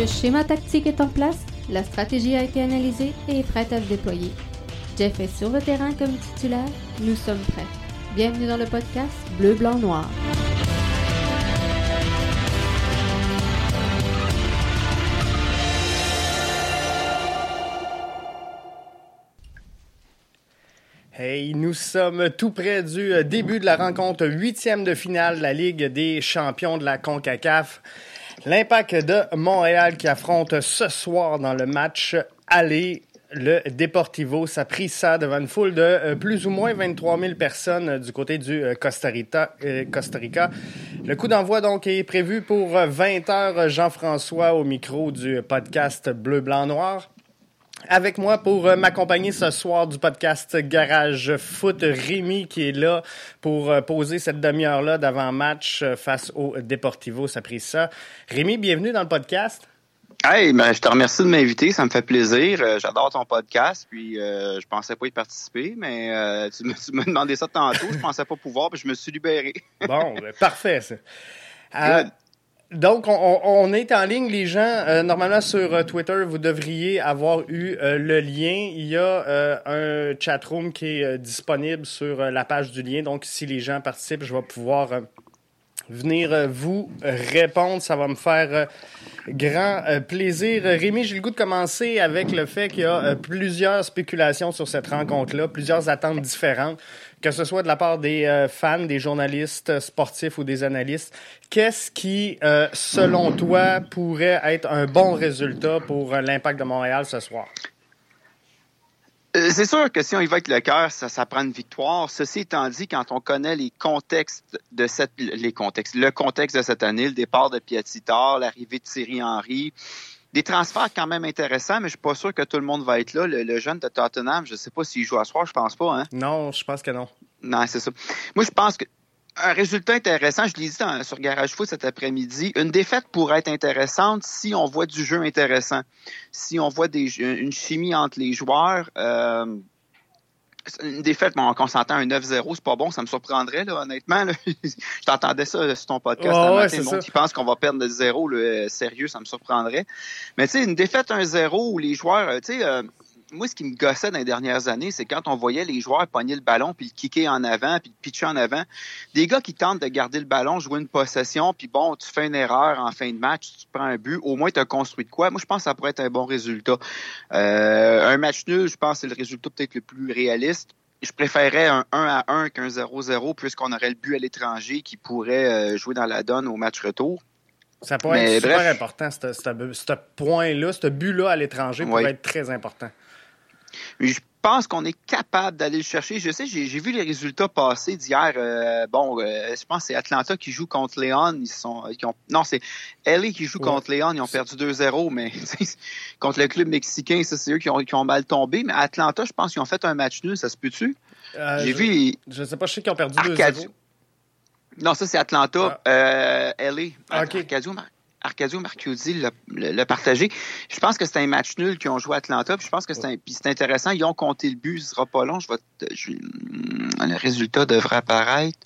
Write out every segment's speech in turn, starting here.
Le schéma tactique est en place, la stratégie a été analysée et est prête à se déployer. Jeff est sur le terrain comme titulaire, nous sommes prêts. Bienvenue dans le podcast Bleu, Blanc, Noir. Hey, nous sommes tout près du euh, début de la rencontre huitième de finale de la Ligue des champions de la CONCACAF. L'impact de Montréal qui affronte ce soir dans le match aller le Deportivo. Ça pris ça devant une foule de euh, plus ou moins 23 000 personnes euh, du côté du Costa Rica. Costa Rica. Le coup d'envoi donc est prévu pour 20 heures. Jean-François au micro du podcast Bleu, Blanc, Noir. Avec moi pour euh, m'accompagner ce soir du podcast Garage Foot, Rémi qui est là pour euh, poser cette demi-heure-là d'avant-match euh, face au Deportivo ça. Rémi, bienvenue dans le podcast. Hey, ben, je te remercie de m'inviter, ça me fait plaisir. J'adore ton podcast, puis je pensais pas y participer, mais tu, me, demandé ça tantôt, je pensais pas pouvoir, puis je me suis libéré. bon, ben, parfait ça. Donc, on, est en ligne, les gens. Euh, normalement, sur euh, Twitter, vous devriez avoir eu euh, le lien. Il y a un chatroom qui est disponible sur la page du lien. Donc, si les gens participent, je vais pouvoir venir vous répondre. Ça va me faire grand plaisir. Rémi, j'ai le goût de commencer avec le fait qu'il y a plusieurs spéculations sur cette rencontre-là, plusieurs attentes différentes que ce soit de la part des euh, fans, des journalistes sportifs ou des analystes, qu'est-ce qui, euh, selon toi, pourrait être un bon résultat pour euh, l'impact de Montréal ce soir? C'est sûr que si on y va avec le cœur, ça, ça prend une victoire. Ceci étant dit, quand on connaît les contextes de cette, les contextes, le contexte de cette année, le départ de Piatitar, l'arrivée de Thierry Henry, des transferts quand même intéressants, mais je suis pas sûr que tout le monde va être là. Le, jeune de Tottenham, je sais pas s'il joue à soir, je pense pas. Hein? Non, je pense que non. Non, c'est ça. Moi, je pense que un résultat intéressant, je l'ai dit sur Garage Foot cet après-midi, une défaite pourrait être intéressante si on voit du jeu intéressant, si on voit des, une chimie entre les joueurs. Euh, une défaite, bon, on s'entend un 9-0, c'est pas bon, ça me surprendrait, là, honnêtement. je t'entendais ça sur ton podcast oh, matin, le monde qui pense qu'on va perdre le 0, le sérieux, ça me surprendrait. Mais tu sais, une défaite 1-0 où les joueurs, euh, tu sais, euh, moi, ce qui me gossait dans les dernières années, c'est quand on voyait les joueurs pogner le ballon, puis le kicker en avant, puis le pitcher en avant. Des gars qui tentent de garder le ballon, jouer une possession, puis bon, tu fais une erreur en fin de match, tu prends un but, au moins tu as construit de quoi. Moi, je pense que ça pourrait être un bon résultat. Euh, un match nul, je pense que c'est le résultat peut-être le plus réaliste je préférerais un 1 à 1 qu'un 0-0 puisqu'on aurait le but à l'étranger qui pourrait euh, jouer dans la donne au match retour. Ça pourrait être super important, ce point-là, ce but-là à l'étranger pourrait être très important. Je pense qu'on est capable d'aller le chercher. Je sais, j'ai vu les résultats passer d'hier. Euh, bon, euh, je pense que c'est Atlanta qui joue contre Léon. Ils sont, non, c'est LA qui joue contre Léon. Ils ont perdu 2-0, mais contre le club mexicain, ça c'est eux qui ont, mal tombé. Mais Atlanta, je pense qu'ils ont fait un match nul. Ça se peut-tu? Euh, j'ai vu. Je sais pas, je sais qu'ils ont perdu 2-0. Non, ça c'est Atlanta. Ah. LA. Okay. Arcadio Marchiuzzi l'a partagé. Je pense que c'est un match nul qu'ils ont joué à Atlanta. Puis je pense que c'est intéressant. Ils ont compté le but. Ce sera pas long. Je hmm, le résultat devrait apparaître.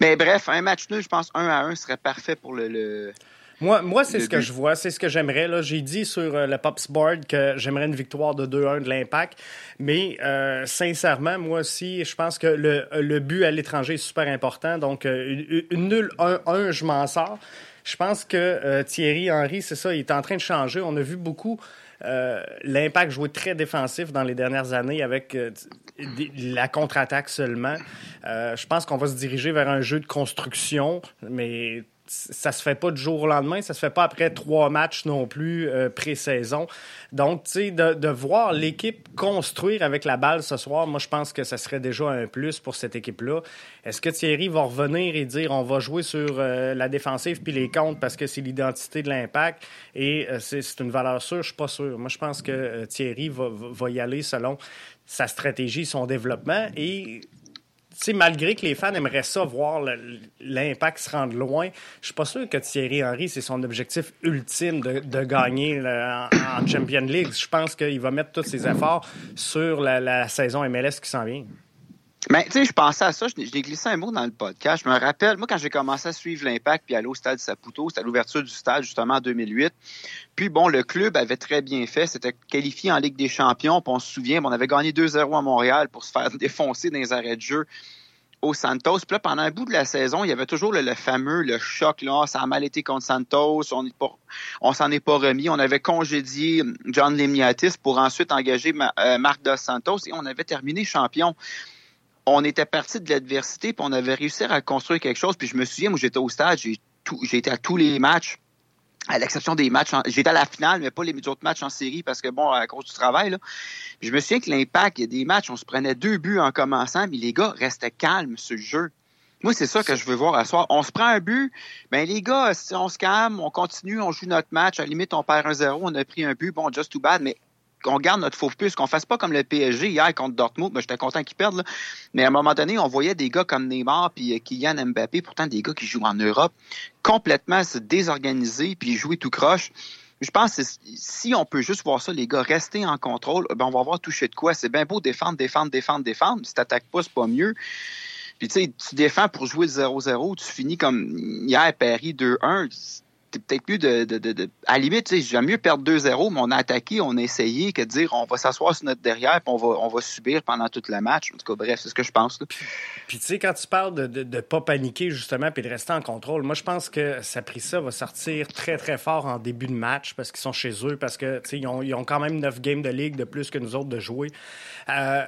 Mais bref, un match nul, je pense 1 à 1 serait parfait pour le. moi, moi c'est ce que je vois, c'est ce que j'aimerais. J'ai dit sur euh, le Pops Board que j'aimerais une victoire de 2-1 de l'Impact. Mais euh, sincèrement, moi aussi, je pense que le, but à l'étranger est super important. Donc, euh, une nulle 1-1, je m'en sors. Je pense que euh, Thierry Henry, c'est ça, il est en train de changer. On a vu beaucoup euh, l'impact jouer très défensif dans les dernières années avec euh, la contre-attaque seulement. je pense qu'on va se diriger vers un jeu de construction, mais ça se fait pas du jour au lendemain, ça se fait pas après trois matchs non plus euh, pré-saison. Donc, tu sais, de, voir l'équipe construire avec la balle ce soir, moi, je pense que ça serait déjà un plus pour cette équipe-là. Est-ce que Thierry va revenir et dire on va jouer sur euh, la défensive puis les comptes parce que c'est l'identité de l'impact? Et euh, c'est une valeur sûre? Je suis pas sûr. Moi, je pense que Thierry va, va y aller selon sa stratégie, son développement et sais, malgré que les fans aimeraient ça, voir l'impact se rendre loin, je suis pas sûr que Thierry Henry, c'est son objectif ultime de, gagner en, Champions League. Je pense qu'il va mettre tous ses efforts sur la, saison MLS qui s'en vient. Mais tu sais, je pensais à ça, j'ai glissé un mot dans le podcast. Je me rappelle, moi, quand j'ai commencé à suivre l'Impact puis aller au stade Saputo, c'était à l'ouverture du stade, justement, en 2008. Puis bon, le club avait très bien fait. C'était qualifié en Ligue des Champions. Puis on se souvient, on avait gagné 2-0 à Montréal pour se faire défoncer dans les arrêts de jeu au Santos. Puis là, pendant un bout de la saison, il y avait toujours le, fameux le choc. Là, ça a mal été contre Santos. On on s'en est pas remis. On avait congédié John Lemniatis pour ensuite engager euh, Marc Dos Santos et on avait terminé champion. On était parti de l'adversité, puis on avait réussi à construire quelque chose. Puis je me souviens, moi, j'étais au stade, j'ai été à tous les matchs à l'exception des matchs. J'étais à la finale, mais pas les autres matchs en série parce que, bon, à cause du travail, je me souviens que l'impact, des matchs, on se prenait deux buts en commençant, mais les gars restaient calmes sur le jeu. Moi, c'est ça que je veux voir à soir. On se prend un but, ben les gars, on se calme, on continue, on joue notre match. À la limite, on perd un zéro, on a pris un but, bon, just too bad, mais qu'on garde notre faux puce, qu'on fasse pas comme le PSG hier contre Dortmund. Ben, j'étais content qu'ils perdent, Mais à un moment donné, on voyait des gars comme Neymar puis euh, Kylian Mbappé, pourtant des gars qui jouent en Europe, complètement se désorganiser puis jouer tout croche. Je pense que si on peut juste voir ça, les gars, rester en contrôle, ben on va voir toucher de quoi. C'est bien beau défendre, défendre, défendre, défendre. Si t'attaques pas, c'est pas mieux. Puis tu sais, tu défends pour jouer le 0-0, tu finis comme hier Paris 2-1 peut-être mieux de, de, de, À la limite, j'aime mieux perdre 2-0, mais on a attaqué, on a essayé, que de dire on va s'asseoir sur notre derrière puis on va, on va subir pendant tout le match. En tout cas, bref, c'est ce que je pense. Puis, tu sais, quand tu parles de ne pas paniquer, justement, puis de rester en contrôle, moi, je pense que ça va sortir très, très fort en début de match parce qu'ils sont chez eux, parce que, ils ont, ils ont, quand même 9 games de ligue de plus que nous autres de jouer. Euh,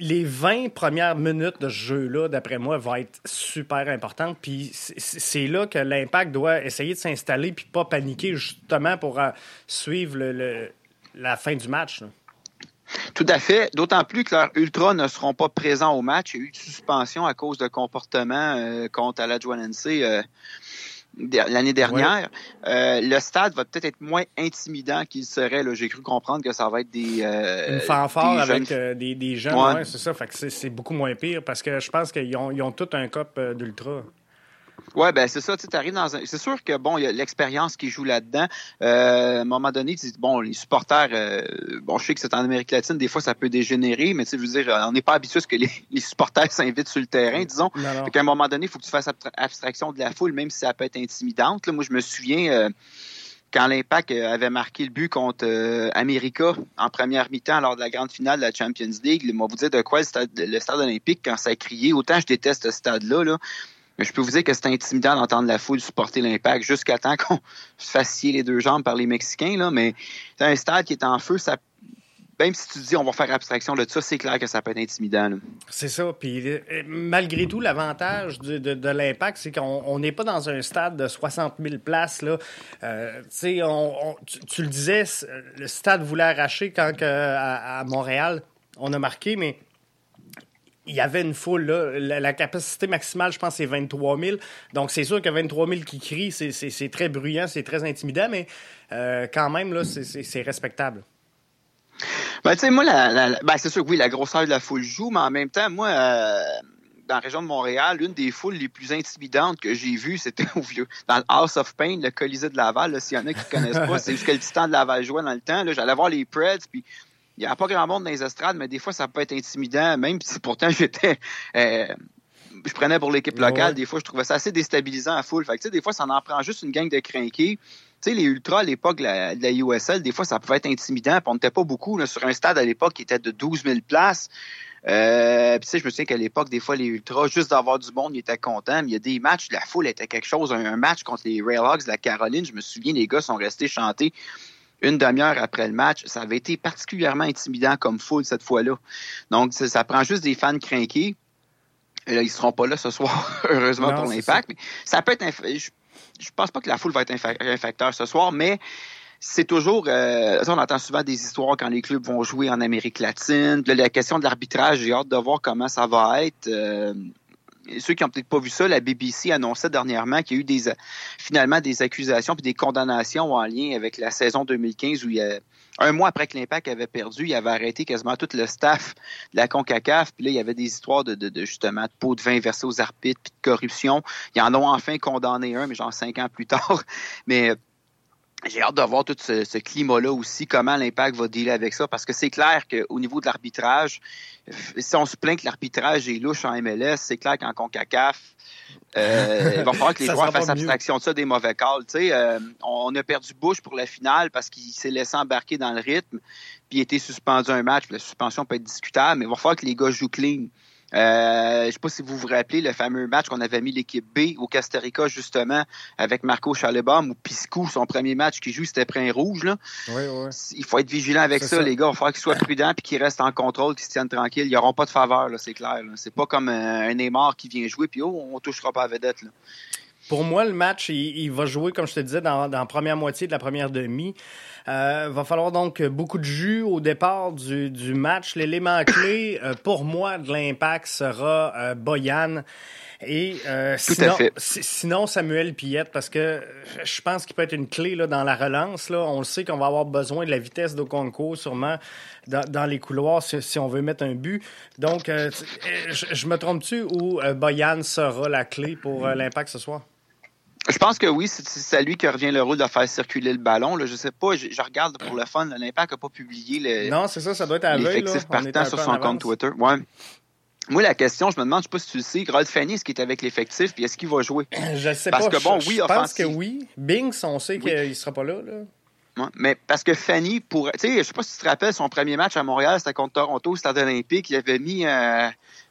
les 20 premières minutes de ce jeu-là, d'après moi, vont être super importantes. Puis c'est là que l'impact doit essayer de s'installer puis pas paniquer justement pour euh, suivre la fin du match. Tout à fait. D'autant plus que leurs ultras ne seront pas présents au match. Il y a eu une suspension à cause de comportement euh, contre la euh, l'année dernière. Euh, le stade va peut-être être moins intimidant qu'il serait. J'ai cru comprendre que ça va être des. Euh, Une fanfare avec euh, des, des, jeunes, c'est ça. Fait que c'est beaucoup moins pire parce que je pense qu'ils ont, ils ont tout un cop d'ultra. Oui, ben c'est ça, tu arrives dans un. C'est sûr que bon, il y a l'expérience qui joue là-dedans. Euh, à un moment donné, bon, les supporters, euh, bon, je sais que c'est en Amérique latine, des fois ça peut dégénérer, mais tu sais, je veux dire, on n'est pas habitué à ce que les, les supporters s'invitent sur le terrain, disons. À un moment donné, il faut que tu fasses abstraction de la foule, même si ça peut être intimidante. Là, moi, je me souviens. Euh, quand l'Impact avait marqué le but contre euh, America en première mi-temps lors de la grande finale de la Champions League, moi vous dire de quoi le stade, le stade olympique, quand ça a crié, autant je déteste ce stade-là, là, mais je peux vous dire que c'est intimidant d'entendre la foule supporter l'impact jusqu'à temps qu'on se fasse les deux jambes par les Mexicains. Là, mais c'est un stade qui est en feu, ça même si tu dis on va faire abstraction de ça, c'est clair que ça peut être intimidant. C'est ça. Puis euh, malgré tout, l'avantage de, l'impact, c'est qu'on n'est pas dans un stade de 60 000 places. Là. Euh, on, tu, le disais, le stade voulait arracher quand à Montréal, on a marqué, mais il y avait une foule. Là. La, capacité maximale, je pense, c'est 23 000. Donc, c'est sûr que 23 000 qui crient, c'est très bruyant, c'est très intimidant, mais euh, quand même, là, c'est respectable. Ben, tu sais, moi, la, ben, c'est sûr que oui, la grosseur de la foule joue, mais en même temps, moi, euh, dans la région de Montréal, l'une des foules les plus intimidantes que j'ai vues, c'était au vieux, dans le House of Pain, le Colisée de Laval. S'il y en a qui ne connaissent pas, c'est jusqu'à le titan de Laval jouait dans le temps. J'allais voir les Preds, puis il n'y a pas grand monde dans les estrades, mais des fois, ça peut être intimidant, même si pourtant j'étais. Euh, je prenais pour l'équipe locale, des fois, je trouvais ça assez déstabilisant à foule. Fait que, des fois, ça en prend juste une gang de crinqués. Tu sais, les ultras à l'époque de la, USL, des fois, ça pouvait être intimidant. Puis on n'était pas beaucoup sur un stade à l'époque qui était de 12 000 places. Euh, puis tu sais, je me souviens qu'à l'époque, des fois, les ultras, juste d'avoir du monde, ils étaient contents. Mais il y a des matchs, la foule était quelque chose. Un, match contre les Railhawks de la Caroline, je me souviens, les gars sont restés chanter une demi-heure après le match, ça avait été particulièrement intimidant comme foule cette fois-là. Donc, ça, prend juste des fans craqués. Et là, ils seront pas là ce soir, heureusement pour l'impact. Mais ça peut être. Je, je pense pas que la foule va être un facteur ce soir, mais c'est toujours. Euh, on entend souvent des histoires quand les clubs vont jouer en Amérique latine. la question de l'arbitrage, j'ai hâte de voir comment ça va être. Euh, ceux qui n'ont peut-être pas vu ça, la BBC annonçait dernièrement qu'il y a eu des, finalement des accusations puis des condamnations en lien avec la saison 2015 où il y a, un mois après que l'Impact avait perdu, il avait arrêté quasiment tout le staff de la CONCACAF. Puis là, il y avait des histoires de, de, justement de pots de vin versés aux arbitres puis de corruption. Ils en ont enfin condamné un, mais genre cinq ans plus tard. Mais j'ai hâte de voir tout ce, climat-là aussi, comment l'impact va dealer avec ça, parce que c'est clair qu'au niveau de l'arbitrage, si on se plaint que l'arbitrage est louche en MLS, c'est clair qu'en CONCACAF, euh, il va falloir que les joueurs fassent abstraction de ça des mauvais calls. Euh, on a perdu Bush pour la finale parce qu'il s'est laissé embarquer dans le rythme, puis il a été suspendu un match. La suspension peut être discutable, mais il va falloir que les gars jouent clean. Euh, je sais pas si vous vous rappelez le fameux match qu'on avait mis l'équipe B au Costa Rica, justement, avec Marco Chalebom ou Piscou, son premier match qu'il joue, c'était un rouge. Là. Oui, oui. Il faut être vigilant avec ça, les gars. Il falloir qu'ils soient prudents et qu'ils restent en contrôle, qu'ils se tiennent tranquilles. Ils n'auront pas de faveur, c'est clair. C'est pas comme un, Neymar qui vient jouer, puis oh, on touchera pas à vedette. Là. Pour moi, le match, il, va jouer, comme je te disais, dans, dans la première moitié de la première demi. Euh, va falloir donc beaucoup de jus au départ du, du match. L'élément clé, euh, pour moi, de l'impact sera euh, Boyan. Et euh, sinon, sinon, Samuel Pillette, parce que je pense qu'il peut être une clé là, dans la relance. Là. On le sait qu'on va avoir besoin de la vitesse d'Okonko, sûrement, dans, dans, les couloirs, si, si, on veut mettre un but. Donc, je, je, me trompe-tu ou Boyan sera la clé pour l'impact ce soir? Je pense que oui, c'est à lui que revient le rôle de faire circuler le ballon. Là. Je sais pas, je, regarde pour le fun, l'Impact n'a pas publié le, non, c'est ça, ça doit être à l'effectif partant sur son compte Twitter. Ouais. Moi, la question, je me demande, je sais pas si tu le sais, Rolf Fanny, est-ce qu'il est avec l'effectif, puis est-ce qu'il va jouer? Je sais parce pas. Que, bon, oui, je pense que oui. Binks, on sait qu'il qu'il sera pas là. là. mais parce que Fanny, pour, tu sais, je sais pas si tu te rappelles, son premier match à Montréal, c'était contre Toronto, stade olympique. Il avait mis euh,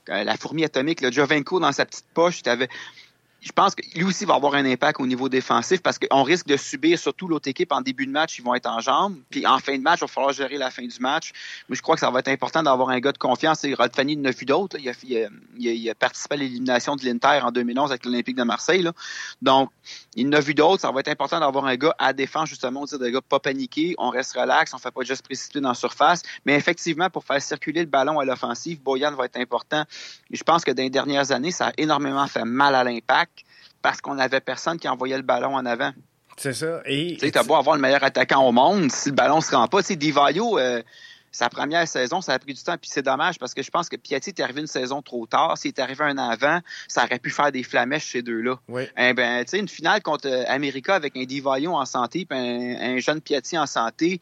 la fourmi atomique, le Jovenko, dans sa petite poche. Il avait je pense que lui aussi va avoir un impact au niveau défensif parce qu'on risque de subir, surtout l'autre équipe en début de match, ils vont être en jambes. Puis en fin de match, il va falloir gérer la fin du match. Mais je crois que ça va être important d'avoir un gars de confiance. Et Rod Fanny n'a vu d'autres. Il, il, a participé à l'élimination de l'Inter en 2011 avec l'Olympique de Marseille. Là. Donc, il n'a vu d'autres. Ça va être important d'avoir un gars à défense, justement, dire des gars pas paniqués. On reste relax, on fait pas juste précipiter dans la surface. Mais effectivement, pour faire circuler le ballon à l'offensive, Boyan va être important. Je pense que dans les dernières années, ça a énormément fait mal à l'impact parce qu'on n'avait personne qui envoyait le ballon en avant. C'est ça. Et tu as beau avoir le meilleur attaquant au monde, si le ballon se rend pas, tu sais, Divayo, euh, sa première saison, ça a pris du temps, puis c'est dommage parce que je pense que Piatti est arrivé une saison trop tard. S'il est arrivé un an avant, ça aurait pu faire des flamèches ces deux-là. Oui. Eh ben, tu sais, une finale contre euh, America avec un Divayo en santé, puis un, un jeune Piatti en santé,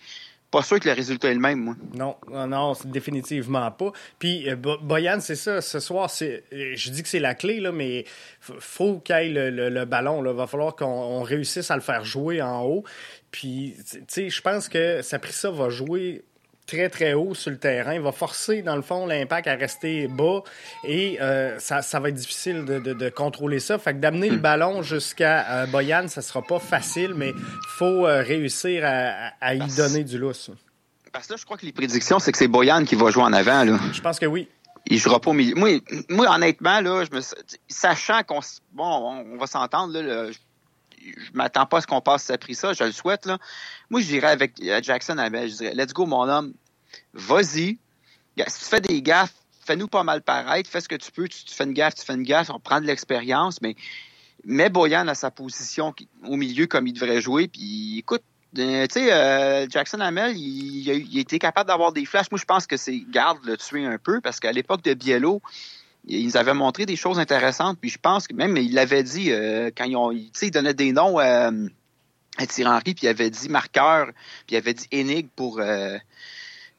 pas sûr que le résultat est le même, moi. Non, non, définitivement pas. Puis, euh, Boyan, c'est ça, ce soir, c'est, euh, je dis que c'est la clé, là, mais faut qu'il ait le, le, ballon. Il va falloir qu'on réussisse à le faire jouer en haut. Puis, tu sais, je pense que Saprissa va jouer très, très haut sur le terrain. Il va forcer, dans le fond, l'impact à rester bas et euh, ça, ça, va être difficile de, de, contrôler ça. Fait que d'amener le ballon jusqu'à euh, Boyan, ça sera pas facile, mais faut euh, réussir à, à y donner du lousse. Parce que là, je crois que les prédictions, c'est que c'est Boyan qui va jouer en avant. Là. Je pense que oui. Il jouera pas au milieu. Moi, moi honnêtement, là, je me... sachant qu'on bon, on va s'entendre, là, je m'attends pas à ce qu'on passe ça pris ça, je le souhaite. Là. Moi, je dirais avec Jackson Abel, je dirais Let's go, mon homme, vas-y. Si tu fais des gaffes, fais-nous pas mal paraître, fais ce que tu peux, tu, fais une gaffe, tu fais une gaffe, on prend de l'expérience, mais mets Boyan à sa position au milieu comme il devrait jouer, puis écoute, euh, tu sais, euh, Jackson Hamel, il, été capable d'avoir des flashs. Moi, je pense que c'est garde le tuer un peu parce qu'à l'époque de Biello, ils avaient montré des choses intéressantes. Puis je pense que même, il l'avait dit euh, quand ils ont, tu sais, il donnait des noms à Thierry Henry, puis il avait dit marqueur, puis il avait dit énigme pour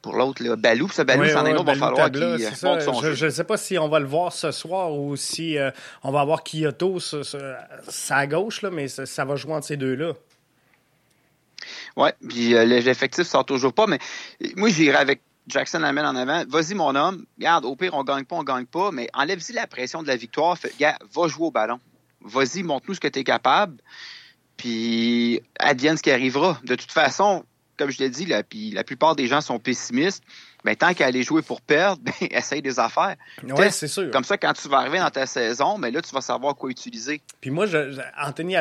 pour l'autre, Balou. Ce Balou, c'en est un autre, va falloir qu'il monte son Je ne sais pas si on va le voir ce soir ou si on va avoir Kyoto sur, sa gauche, là, mais ça, va jouer entre ces deux-là. Oui, puis l'effectif ne sort toujours pas, mais moi, j'irai avec Jackson amène en avant. Vas-y, mon homme. Regarde, au pire, on gagne pas, on gagne pas, mais enlève-y la pression de la victoire. Fait, gars, va jouer au ballon. Vas-y, montre-nous ce que tu es capable. Puis, advienne ce qui arrivera. De toute façon, comme je l'ai dit, la plupart des gens sont pessimistes ben, tant qu'à aller jouer pour perdre, ben, essaye des affaires. Oui, c'est sûr. Comme ça, quand tu vas arriver dans ta saison, ben là, tu vas savoir quoi utiliser. Puis moi, je, Anthony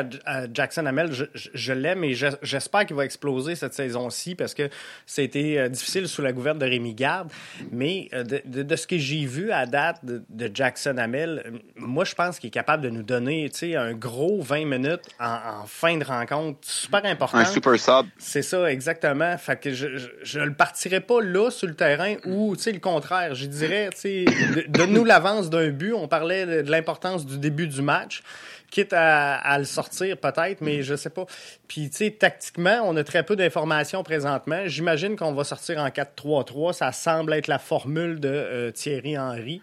Jackson Hamel, je, je, l'aime et j'espère qu'il va exploser cette saison-ci parce que c'était euh, difficile sous la gouverne de Rémi Garde. Mais euh, de, de, ce que j'ai vu à date de, Jackson Hamel, euh, moi, je pense qu'il est capable de nous donner un gros 20 minutes en, fin de rencontre super important. Un super sub. C'est ça, exactement. Fait que je ne le partirai pas là sur le terrain ou, tu sais, le contraire. Je dirais, tu donne-nous l'avance d'un but. On parlait de l'importance du début du match. quitte à, le sortir peut-être, mais je sais pas. Puis, tu sais, tactiquement, on a très peu d'informations présentement. J'imagine qu'on va sortir en 4-3-3. Ça semble être la formule de euh, Thierry Henry.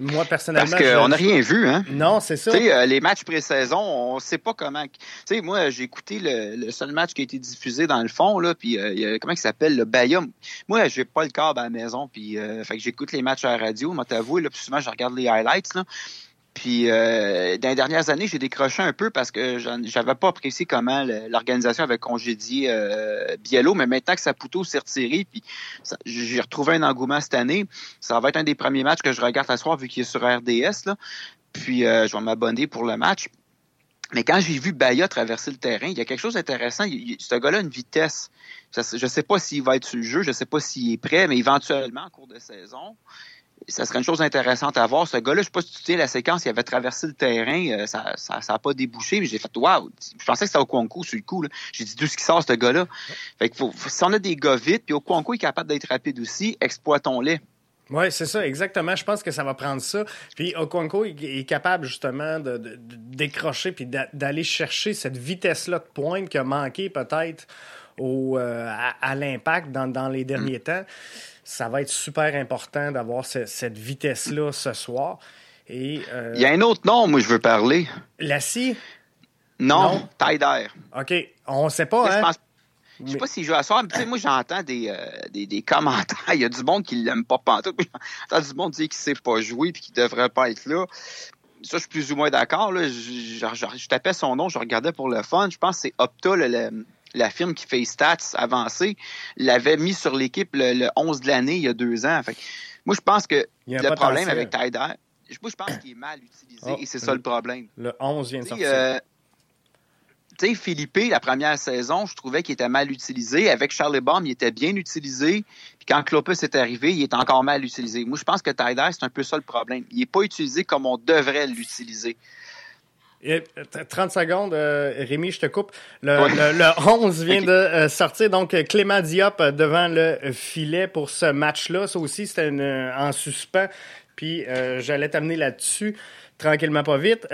Moi, personnellement. Parce qu'on n'a rien vu, hein? Non, c'est ça. Tu sais, euh, les matchs pré-saison, on ne sait pas comment. Tu sais, moi, j'ai écouté le, seul match qui a été diffusé dans le fond, là, puis euh, comment il s'appelle, le Bayum. Moi, j'ai pas le câble à la maison, puis fait que j'écoute les matchs à la radio, moi, t'avoue, là, puis souvent, je regarde les highlights, là. Puis euh, dans les dernières années, j'ai décroché un peu parce que j'avais pas apprécié comment l'organisation avait congédié euh, Biello, mais maintenant que Saputo s'est retiré, puis j'ai retrouvé un engouement cette année, ça va être un des premiers matchs que je regarde ce soir vu qu'il est sur RDS. Puis euh, je vais m'abonner pour le match. Mais quand j'ai vu Baya traverser le terrain, il y a quelque chose d'intéressant. Ce gars-là a une vitesse. Je ne sais pas s'il va être sur le jeu, je ne sais pas s'il est prêt, mais éventuellement, en cours de saison, ça serait une chose intéressante à voir. Ce gars-là, je ne sais pas si tu sais la séquence, il avait traversé le terrain, euh, ça n'a ça, pas débouché, mais j'ai fait Waouh! Je pensais que c'était Okonko sur le coup. J'ai dit d'où ce qui sort ce gars-là? Fait que faut, si on a des gars vite, puis Okonko est capable d'être rapide aussi, exploitons-les. Oui, c'est ça, exactement. Je pense que ça va prendre ça. Puis Okonko est capable justement de, décrocher puis d'aller chercher cette vitesse-là de pointe qui a manqué peut-être au, euh, à, l'impact dans, dans, les derniers mm. temps ça va être super important d'avoir cette vitesse-là ce soir. Et, euh, Il y a un autre nom, moi, je veux parler. La scie? Non, taille d'air. OK. On ne sait pas, hein? Je ne sais pas s'il joue à soir, mais moi, j'entends des, euh, des, des, commentaires. Il y a du monde qui l'aime pas pantoute. J'entends du monde dire qu'il ne sait pas jouer et qu'il ne devrait pas être là. Ça, je suis plus ou moins d'accord. Je, je, tapais son nom, je regardais pour le fun. Je pense que c'est Opta, le, la firme qui fait stats avancés, l'avait mis sur l'équipe le, 11 de l'année il y a deux ans. moi, je pense que le problème avec Tyder, moi, je pense qu'il est mal utilisé oh, et c'est ça le problème. Le 11 vient de sortir. Euh, tu sais, Philippe, la première saison, je trouvais qu'il était mal utilisé. Avec Charlie Baum, il était bien utilisé. Puis quand Clopus est arrivé, il est encore mal utilisé. Moi, je pense que Tyder, c'est un peu ça le problème. Il n'est pas utilisé comme on devrait l'utiliser. 30 secondes, euh, Rémi, je te coupe. Le, 11 vient de euh, sortir, donc Clément Diop euh, devant le filet pour ce match-là. Ça aussi, c'était en suspens. Puis j'allais t'amener là-dessus, tranquillement, pas vite.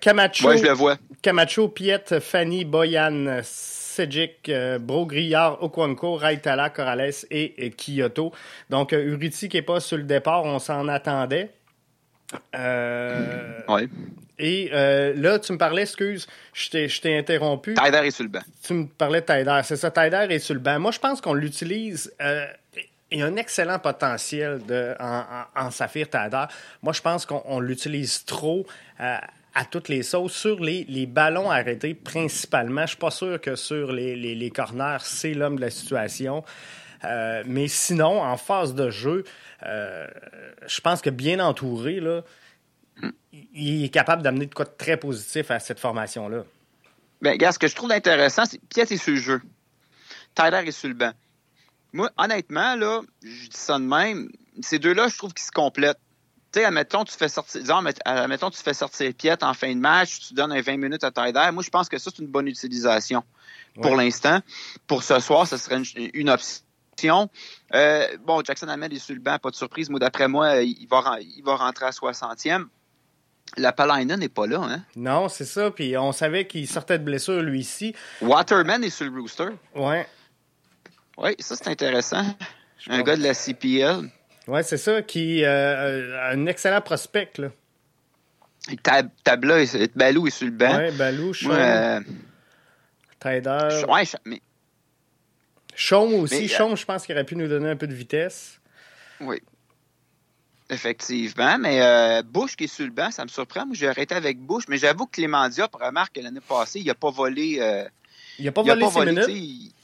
Camacho, je le vois. Camacho, Piet, Fanny, Boyan, Sejic, Grillard, Okwanko, Raitala, Corrales et, et Kyoto. Donc, Uriti qui n'est pas sur le départ, on s'en attendait. Euh, oui. Et euh, là, tu me parlais, excuse, je t'ai interrompu. Tyder est sur le banc. Tu me parlais de Tyder, c'est ça, Tyder est sur le banc. Moi, je pense qu'on l'utilise. Euh, il y a un excellent potentiel de, en, en, Saphir Tyder. Moi, je pense qu'on l'utilise trop à toutes les sauces. Sur les, les, ballons arrêtés, principalement, je suis pas sûr que sur les, les, les corners, c'est l'homme de la situation. mais sinon, en phase de jeu, euh, je pense que bien entouré, là, il est capable d'amener de quoi de très positif à cette formation-là. Bien, ce que je trouve intéressant, c'est Piet est sur le jeu. Tyler est sur le banc. Moi, honnêtement, là, je dis ça de même, ces deux-là, je trouve qu'ils se complètent. Tu sais, admettons, tu fais sortir, disons, admettons, tu fais sortir Piet en fin de match, tu donnes un 20 minutes à Tyler. Moi, je pense que ça, c'est une bonne utilisation pour l'instant. Pour ce soir, ce serait une option euh, bon, Jackson Ahmed est sur le banc, pas de surprise. Moi, d'après moi, il va, il va rentrer à 60e. La Palina n'est pas là, hein? Non, c'est ça. Puis on savait qu'il sortait de blessure, lui ici. Waterman est sur le rooster. Ouais. Oui, ça, c'est intéressant. un gars de la CPL. Oui, c'est ça, qui euh, a un excellent prospect, là. Tab Tabla, Balou est sur le banc. Oui, Balou, Sean. Euh... Tider. Ouais, mais Chaume aussi. Chaume, je pense qu'il aurait pu nous donner un peu de vitesse. Oui. Effectivement, mais euh, Bush qui est sur le banc, ça me surprend. Moi, j'ai arrêté avec Bush, mais j'avoue que Clément Diop remarque que l'année passée, il n'a pas volé. Euh, il n'a pas volé ses minutes?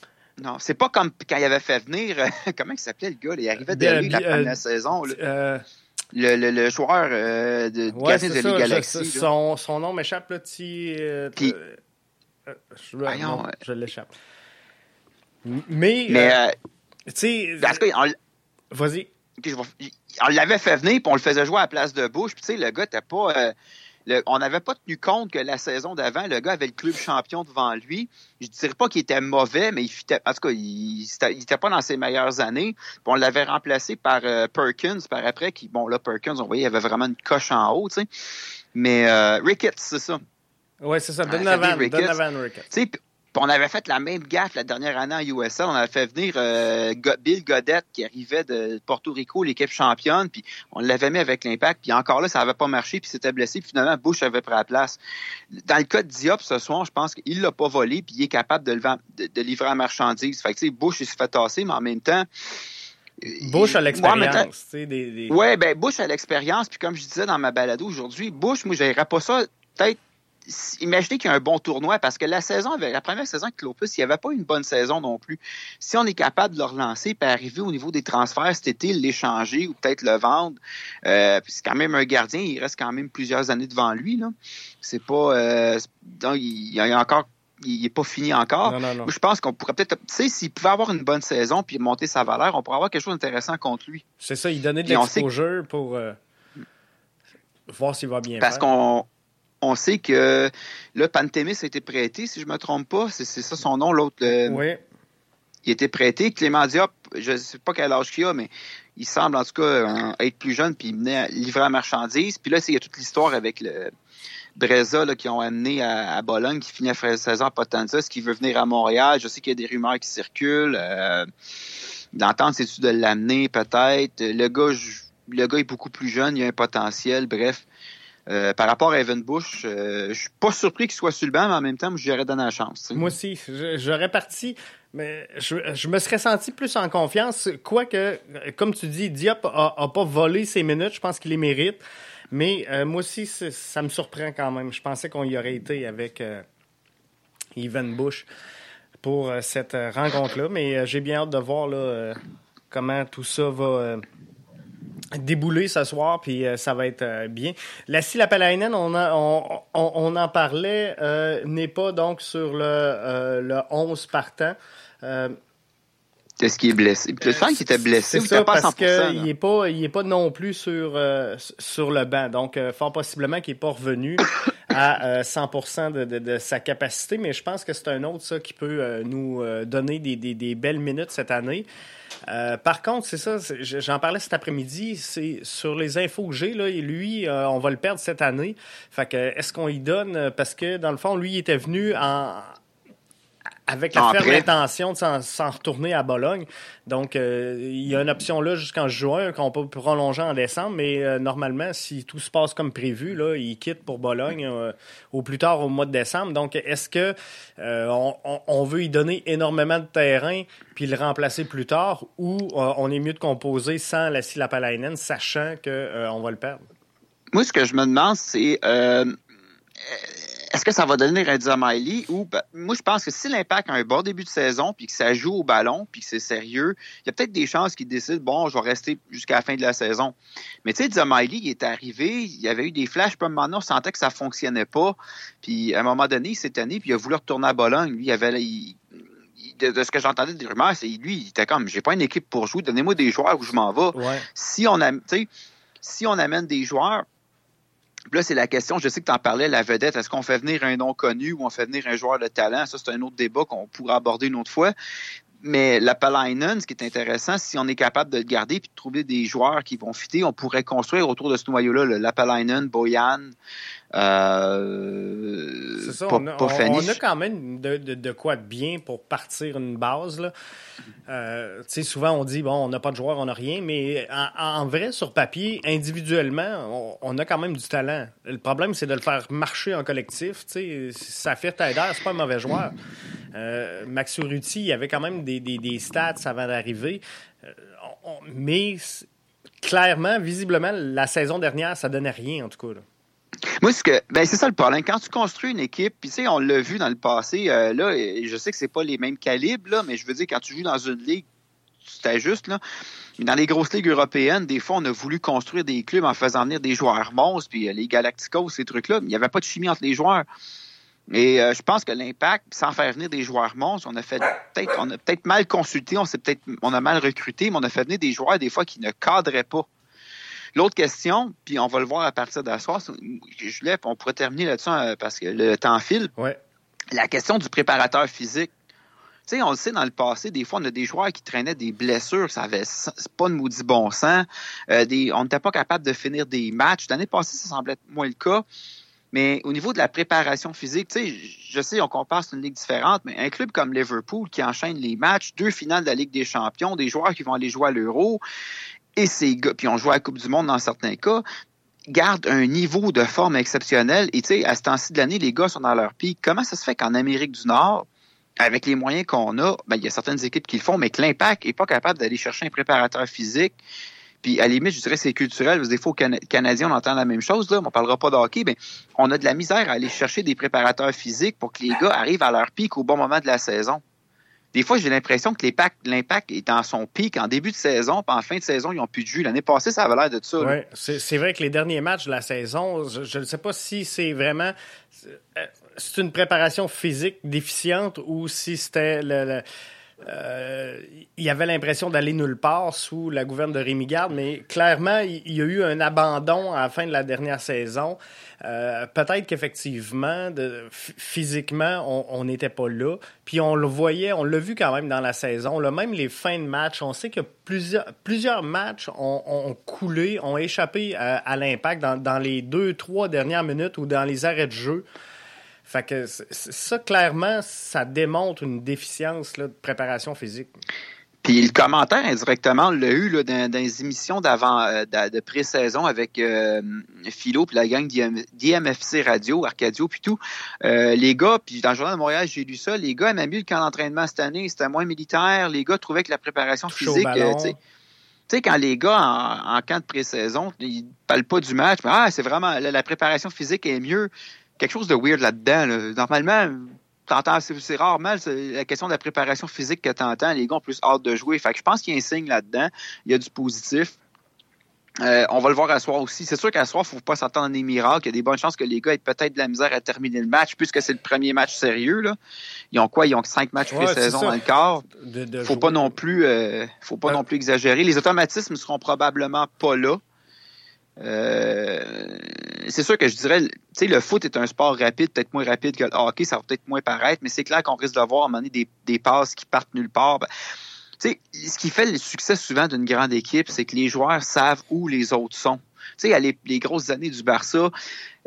Non, c'est pas comme quand il avait fait venir. comment il s'appelait le gars Il arrivait de la première euh, saison. Le, le, joueur de ouais, de la Galaxy. Son, son, nom m'échappe, là. Puis, je, je l'échappe. Mais. Mais. Euh, tu sais. Vas-y. On l'avait fait venir, puis on le faisait jouer à la place de Bush. Puis, tu sais, le gars, t'as pas. Euh, on n'avait pas tenu compte que la saison d'avant, le gars avait le club champion devant lui. Je ne dirais pas qu'il était mauvais, mais il en tout cas, il n'était pas dans ses meilleures années. Puis on l'avait remplacé par euh, Perkins par après, qui, bon, là, Perkins, on voyait, il avait vraiment une coche en haut, tu sais. Mais Ricketts, c'est ça. Oui, c'est ça, Donovan, Donovan Ricketts on avait fait la même gaffe la dernière année en USL. On avait fait venir euh, Bill Godette qui arrivait de Porto Rico, l'équipe championne, puis on l'avait mis avec l'impact. Puis encore là, ça n'avait pas marché, puis s'était blessé. Puis finalement, Bush avait pris la place. Dans le cas de Diop ce soir, je pense qu'il l'a pas volé, puis il est capable de, de, livrer la marchandise. Fait que Bush il se fait tasser, mais en même temps. Bush a l'expérience. Oui, ben Bush a l'expérience. Puis comme je disais dans ma balado aujourd'hui, Bush, moi, je pas ça peut-être imaginez qu'il y a un bon tournoi parce que la saison, la première saison avec Clopus, il n'y avait pas une bonne saison non plus. Si on est capable de le relancer et arriver au niveau des transferts cet été, l'échanger ou peut-être le vendre, euh, c'est quand même un gardien, il reste quand même plusieurs années devant lui. C'est pas, euh, il y a encore il n'est pas fini encore. Je pense qu'on pourrait peut-être, tu sais, s'il pouvait avoir une bonne saison puis monter sa valeur, on pourrait avoir quelque chose d'intéressant contre lui. C'est ça, il donnait de l'exposure pour euh, voir s'il va bien. Parce qu'on on sait que le Pantémis a été prêté, si je ne me trompe pas. C'est ça son nom, l'autre. Oui. Il a été prêté. Clément Diop, je ne sais pas quel âge qu'il a, mais il semble en tout cas être plus jeune, puis il venait à livrer la marchandise. Puis là, il y a toute l'histoire avec le Breza qui ont amené à, Bologne, qui finit à 16 ans à Potenza, ce qui veut venir à Montréal. Je sais qu'il y a des rumeurs qui circulent. Euh, D'entendre, c'est-tu de l'amener peut-être. Le gars, le gars est beaucoup plus jeune, il a un potentiel. Bref, euh, par rapport à Evan Bush, euh, je suis pas surpris qu'il soit sur le banc, mais en même temps, j'aurais donné la chance. Moi aussi, j'aurais parti, mais je, me serais senti plus en confiance. Quoique, comme tu dis, Diop a, pas volé ses minutes, je pense qu'il les mérite. Mais euh, moi aussi, ça me surprend quand même. Je pensais qu'on y aurait été avec Evan Bush pour cette rencontre-là, mais j'ai bien hâte de voir comment tout ça va débouler ce soir, puis euh, ça va être euh, bien. La Lapalainen, on, on, on, en parlait, euh, n'est pas donc sur le, le 11 partant. Est-ce qu'il est blessé? Je sens qu'il était blessé. C'est ça, pas parce qu'il n'est pas, il est pas non plus sur, sur le banc. Donc, fort possiblement qu'il n'est pas revenu à 100 de, de, de, sa capacité. Mais je pense que c'est un autre, ça, qui peut nous donner des, des, des, belles minutes cette année. Euh, par contre, c'est ça, j'en parlais cet après-midi, c'est sur les infos que j'ai, là, lui, euh, on va le perdre cette année. Fait que, est-ce qu'on y donne, parce que, dans le fond, lui, il était venu en, avec la ferme intention de s'en retourner à Bologne. Donc, euh, il y a une option là jusqu'en juin qu'on peut prolonger en décembre, mais euh, normalement, si tout se passe comme prévu, là, il quitte pour Bologne euh, au plus tard au mois de décembre. Donc, est-ce que on, veut y donner énormément de terrain puis le remplacer plus tard, ou on est mieux de composer sans la Silapalainen, sachant qu'on on va le perdre? Moi, ce que je me demande, c'est est-ce que ça va donner un Miley ou ben, moi je pense que si l'impact a un bon début de saison puis que ça joue au ballon puis que c'est sérieux, il y a peut-être des chances qu'il décide bon, je vais rester jusqu'à la fin de la saison. Mais tu sais Miley, il est arrivé, il y avait eu des flashs puis un on sentait que ça fonctionnait pas. Puis à un moment donné, il s'est tanné puis il a voulu retourner à Bologne. Lui, il avait de, ce que j'entendais des rumeurs, c'est lui, il était comme j'ai pas une équipe pour jouer, donnez-moi des joueurs où je m'en vais. Si on a si on amène des joueurs là, c'est la question, je sais que tu en parlais, la vedette, est-ce qu'on fait venir un nom connu ou on fait venir un joueur de talent? Ça, c'est un autre débat qu'on pourra aborder une autre fois. Mais la Palainen, ce qui est intéressant, si on est capable de le garder et de trouver des joueurs qui vont fitter, on pourrait construire autour de ce noyau-là, la Palainen, Boyan, euh, c'est ça, on a, quand même de, quoi de bien pour partir une base. Là. Euh, souvent, on dit, bon, on n'a pas de joueurs, on n'a rien, mais en, vrai, sur papier, individuellement, on, a quand même du talent. Le problème, c'est de le faire marcher en collectif. Ça fait Taider, c'est pas un mauvais joueur. Euh, Max il avait quand même des, des, stats avant d'arriver. Euh, mais clairement, visiblement, la saison dernière, ça donnait rien, en tout cas. Là. Moi, ce que, ben, c'est ça le problème. Quand tu construis une équipe, puis tu sais, on l'a vu dans le passé, euh, là, je sais que c'est pas les mêmes calibres, mais je veux dire, quand tu joues dans une ligue, c'était juste, là. Dans les grosses ligues européennes, des fois, on a voulu construire des clubs en faisant venir des joueurs monstres, puis euh, les Galacticos, ces trucs-là, il n'y avait pas de chimie entre les joueurs. Et euh, je pense que l'impact, sans faire venir des joueurs monstres, on a fait peut-être, on a peut-être mal consulté, on s'est peut-être, on a mal recruté, mais on a fait venir des joueurs des fois qui ne cadraient pas. L'autre question, puis on va le voir à partir de la soirée, je voulais, on pourrait terminer là-dessus euh, parce que le temps file. Ouais. La question du préparateur physique. Tu sais, on le sait dans le passé, des fois, on a des joueurs qui traînaient des blessures, ça avait pas de maudit bon sens. Euh, des, on n'était pas capable de finir des matchs. L'année passée, ça semblait être moins le cas. Mais au niveau de la préparation physique, tu sais, je sais, on compare, c'est une ligue différente, mais un club comme Liverpool qui enchaîne les matchs, deux finales de la Ligue des Champions, des joueurs qui vont aller jouer à l'Euro, et ces gars, puis on joue à la Coupe du Monde dans certains cas, gardent un niveau de forme exceptionnel. Et tu sais, à ce temps-ci de l'année, les gars sont dans leur pic. Comment ça se fait qu'en Amérique du Nord, avec les moyens qu'on a, ben, il y a certaines équipes qui le font, mais que l'impact n'est pas capable d'aller chercher un préparateur physique? Puis à la limite, je dirais c'est culturel. Des fois, aux Canadiens, on entend la même chose. Là, on parlera pas de hockey, mais on a de la misère à aller chercher des préparateurs physiques pour que les gars arrivent à leur pic au bon moment de la saison. Des fois, j'ai l'impression que l'impact est en son pic en début de saison, puis en fin de saison, ils n'ont plus de jus. L'année passée, ça avait l'air de ça. Oui, c'est vrai que les derniers matchs de la saison, je ne sais pas si c'est vraiment euh, c'est une préparation physique déficiente ou si c'était le, euh, il avait l'impression d'aller nulle part sous la gouverne de Rémi Garde, mais clairement, il y a eu un abandon à la fin de la dernière saison. Euh, peut-être qu'effectivement, physiquement, on n'était pas là. Puis on le voyait, on l'a vu quand même dans la saison. Là, même les fins de match, on sait que plusieurs, plusieurs matchs ont, coulé, ont échappé à, l'impact dans, dans les deux, trois dernières minutes ou dans les arrêts de jeu. Fait que ça, clairement, ça démontre une déficience de préparation physique. Puis le commentaire indirectement, on l'a eu là, dans, les émissions d'avant euh, de, pré-saison avec euh, Philo puis la gang d'IMFC Radio, Arcadio puis tout. Euh, les gars, puis dans le journal de Montréal, j'ai lu ça, les gars aimaient mieux le camp d'entraînement cette année, c'était moins militaire, les gars trouvaient que la préparation physique, tu sais, quand les gars en, camp de pré-saison, ils parlent pas du match, mais ah, c'est vraiment la, préparation physique est mieux quelque chose de weird là-dedans. Normalement, t'entends, c'est rarement la question de la préparation physique que tu entends. Les gars ont plus hâte de jouer. Fait que je pense qu'il y a un signe là-dedans. Il y a du positif. Euh, on va le voir à soir aussi. C'est sûr qu'à soir, il ne faut pas s'attendre à des miracles. Il y a des bonnes chances que les gars aient peut-être de la misère à terminer le match, puisque c'est le premier match sérieux. Là. Ils ont quoi? Ils ont cinq matchs pré-saison dans le corps. faut pas non plus euh, faut pas non plus exagérer. Les automatismes seront probablement pas là. Euh, c'est sûr que je dirais, tu sais, le foot est un sport rapide, peut-être moins rapide que le hockey, ça va peut-être moins paraître, mais c'est clair qu'on risque de voir à des, des passes qui partent nulle part. Ben, tu sais, ce qui fait le succès souvent d'une grande équipe, c'est que les joueurs savent où les autres sont. Tu sais, a les, les, grosses années du Barça,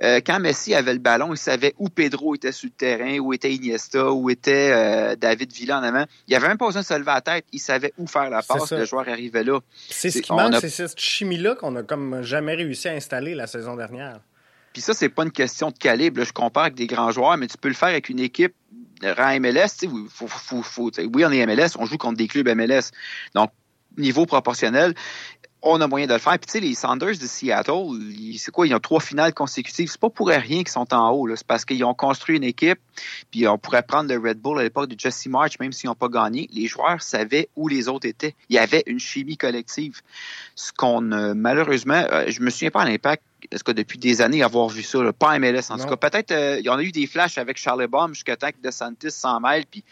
euh, quand Messi avait le ballon, il savait où Pedro était sur le terrain, où était Iniesta, où était euh, David Villa en avant. Il avait même pas besoin de se lever la tête. Il savait où faire la passe. Le joueur arrivait là. C'est ce qui manque, c'est cette chimie-là qu'on a comme jamais réussi à installer la saison dernière. Puis ça, c'est pas une question de calibre. Je compare avec des grands joueurs, mais tu peux le faire avec une équipe rang MLS. Faut, faut, faut, oui, on est MLS, on joue contre des clubs MLS. Donc, niveau proportionnel on a moyen de le faire. Puis tu sais, les Sanders de Seattle, c'est quoi? Ils ont trois finales consécutives. C'est pas pour rien qu'ils sont en haut. C'est parce qu'ils ont construit une équipe. Puis on pourrait prendre le Red Bull à l'époque de Jesse March, même s'ils n'ont pas gagné. Les joueurs savaient où les autres étaient. Il y avait une chimie collective. Ce qu'on malheureusement, euh, je me souviens pas à l'impact. Est-ce que depuis des années avoir vu ça, pas MLS en tout cas. Peut-être euh, il y en a eu des flashs avec Charlie Baum jusqu'à temps que DeSantis s'en mêle, puis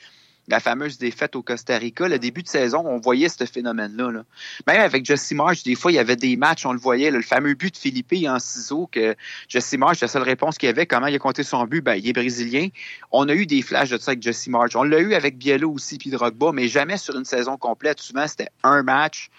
la fameuse défaite au Costa Rica, le début de saison, on voyait ce phénomène-là. Même avec Jesse Marsh, des fois, il y avait des matchs, on le voyait, le fameux but de Philippe en ciseaux, que Jesse Marsh, la seule réponse qu'il avait, comment il a compté son but, ben, il est brésilien. On a eu des flashs de ça avec Jesse Marsh. On l'a eu avec Biello aussi, puis Drogba, mais jamais sur une saison complète. Souvent, c'était un match,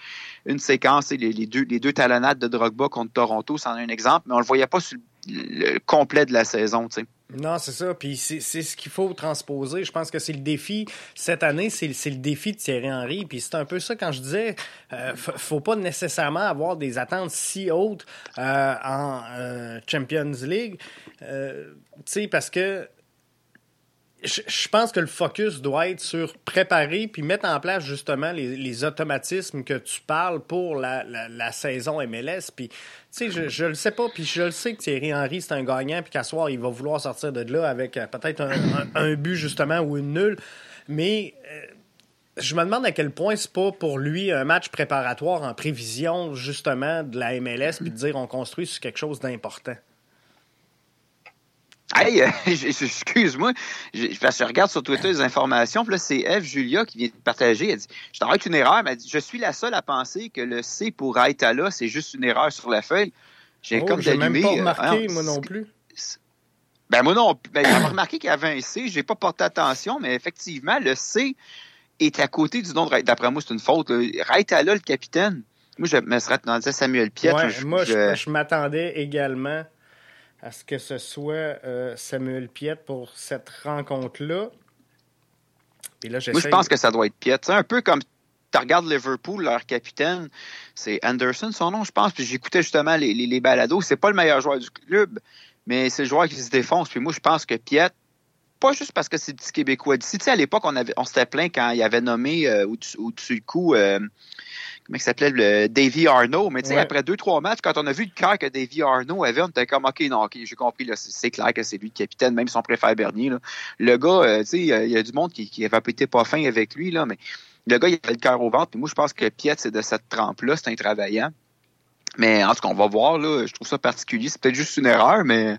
une séquence, les, les, deux, talonnades de Drogba contre Toronto, c'en est un exemple, mais on le voyait pas sur le, complet de la saison, tu. Non, c'est ça. Puis c'est ce qu'il faut transposer. Je pense que c'est le défi cette année, c'est le défi de Thierry Henry. Puis c'est un peu ça quand je disais, euh, faut pas nécessairement avoir des attentes si hautes euh, en euh, Champions League. Euh, tu sais, parce que je, pense que le focus doit être sur préparer puis mettre en place justement les, automatismes que tu parles pour la, saison MLS. Puis, tu sais, je, je le sais pas, puis je le sais que Thierry Henry, c'est un gagnant, puis qu'à soir, il va vouloir sortir de là avec euh, peut-être un, but justement ou une nulle. Mais euh, je me demande à quel point c'est pas pour lui un match préparatoire en prévision justement de la MLS, puis de dire on construit sur quelque chose d'important. Hey, excuse-moi, je, je, regarde sur Twitter les informations, puis là, c'est Eve Julia qui vient de partager. Elle dit Je t'arrête une erreur, mais elle dit Je suis la seule à penser que le C pour Aïtala, c'est juste une erreur sur la feuille. J'ai oh, comme même pas remarqué, moi non plus. Ben, moi non ben, J'ai remarqué qu'il y avait un C, j'ai pas porté attention, mais effectivement, le C est à côté du nom de D'après moi, c'est une faute. Raitala, le capitaine. Moi, je me serais attendu à Samuel Piet. moi, je m'attendais également à ce que ce soit Samuel Piet pour cette rencontre-là. Moi, je pense que ça doit être Piet. C'est un peu comme tu regardes Liverpool, leur capitaine, c'est Anderson, son nom, je pense. Puis j'écoutais justement les, les, les balados. C'est pas le meilleur joueur du club, mais c'est le joueur qui se défonce. Puis moi, je pense que Piet, pas juste parce que c'est petit Québécois d'ici. Tu sais, à l'époque, on, avait, on s'était plaint quand il avait nommé euh, au-dessus du coup, euh, comment il s'appelait, le Davy Arnaud. Mais tu sais, après deux, trois matchs, quand on a vu le cœur que Davy Arnaud avait, on était comme, OK, non, OK, j'ai compris, c'est clair que c'est lui le capitaine, même si on préfère Bernier. Là. Le gars, euh, tu sais, il y a du monde qui, qui avait été pas fin avec lui, là, mais le gars, il avait le cœur au ventre. Puis moi, je pense que Piet, c'est de cette trempe-là, c'est un travaillant. Mais en tout cas, on va voir, là. Je trouve ça particulier. C'est peut-être juste une erreur, mais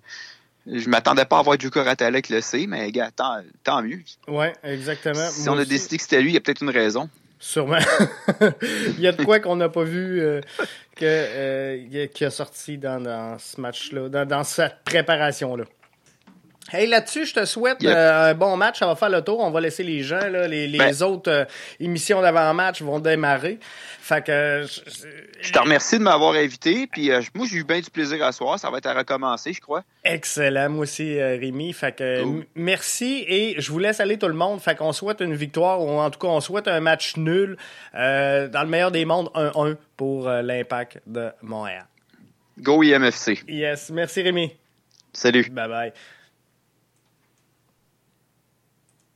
je m'attendais pas à voir du Ratala avec le C, mais gars, tant, tant mieux. Oui, exactement. Si on a décidé que c'était lui, il y a peut-être une raison. Sûrement. il y a de quoi qu'on n'a pas vu euh, que, euh, qui a sorti dans, ce match-là, dans cette préparation-là. Hey, là-dessus, je te souhaite euh, un bon match. Ça va faire le tour. On va laisser les gens, là, les, les ben. autres euh, émissions d'avant-match vont démarrer. Fait que. Je, te remercie de m'avoir invité. Puis euh, moi, j'ai eu bien du plaisir à soir. Ça va être à recommencer, je crois. Excellent. Moi aussi, Rémi. Fait que merci et je vous laisse aller tout le monde. Fait qu'on souhaite une victoire ou en tout cas, on souhaite un match nul. dans le meilleur des mondes, 1-1 pour l'impact de Montréal. Go IMFC. Yes. Merci, Rémi. Salut. Bye bye.